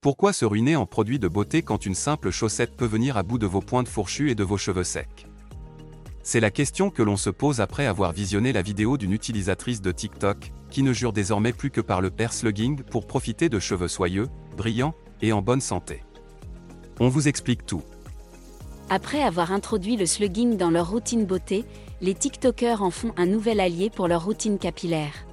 Pourquoi se ruiner en produits de beauté quand une simple chaussette peut venir à bout de vos pointes fourchues et de vos cheveux secs? C'est la question que l'on se pose après avoir visionné la vidéo d'une utilisatrice de TikTok, qui ne jure désormais plus que par le hair slugging pour profiter de cheveux soyeux, brillants et en bonne santé. On vous explique tout. Après avoir introduit le slugging dans leur routine beauté, les TikTokers en font un nouvel allié pour leur routine capillaire.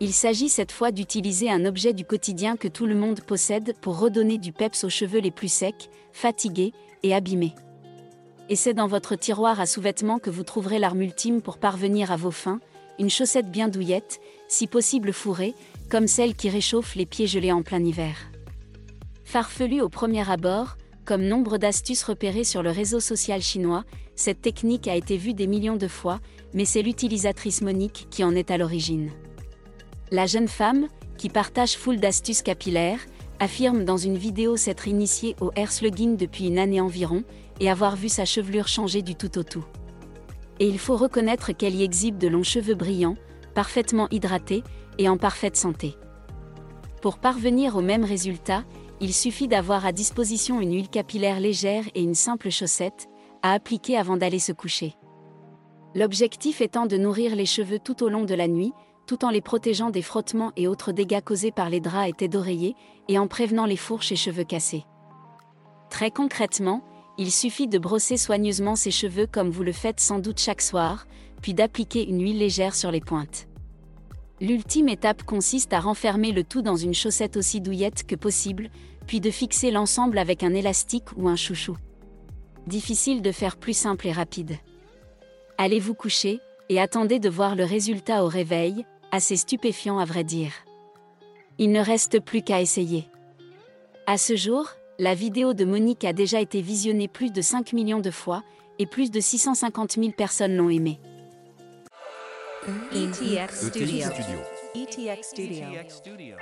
Il s'agit cette fois d'utiliser un objet du quotidien que tout le monde possède pour redonner du peps aux cheveux les plus secs, fatigués et abîmés. Et c'est dans votre tiroir à sous-vêtements que vous trouverez l'arme ultime pour parvenir à vos fins, une chaussette bien douillette, si possible fourrée, comme celle qui réchauffe les pieds gelés en plein hiver. Farfelu au premier abord, comme nombre d'astuces repérées sur le réseau social chinois, cette technique a été vue des millions de fois, mais c'est l'utilisatrice Monique qui en est à l'origine. La jeune femme, qui partage foule d'astuces capillaires, affirme dans une vidéo s'être initiée au hair slugging depuis une année environ et avoir vu sa chevelure changer du tout au tout. Et il faut reconnaître qu'elle y exhibe de longs cheveux brillants, parfaitement hydratés et en parfaite santé. Pour parvenir au même résultat, il suffit d'avoir à disposition une huile capillaire légère et une simple chaussette, à appliquer avant d'aller se coucher. L'objectif étant de nourrir les cheveux tout au long de la nuit, tout en les protégeant des frottements et autres dégâts causés par les draps et têtes d'oreiller, et en prévenant les fourches et cheveux cassés. Très concrètement, il suffit de brosser soigneusement ses cheveux comme vous le faites sans doute chaque soir, puis d'appliquer une huile légère sur les pointes. L'ultime étape consiste à renfermer le tout dans une chaussette aussi douillette que possible, puis de fixer l'ensemble avec un élastique ou un chouchou. Difficile de faire plus simple et rapide. Allez vous coucher, et attendez de voir le résultat au réveil, assez stupéfiant à vrai dire. Il ne reste plus qu'à essayer. À ce jour, la vidéo de Monique a déjà été visionnée plus de 5 millions de fois, et plus de 650 000 personnes l'ont aimée. ETX Studio. ETX Studio.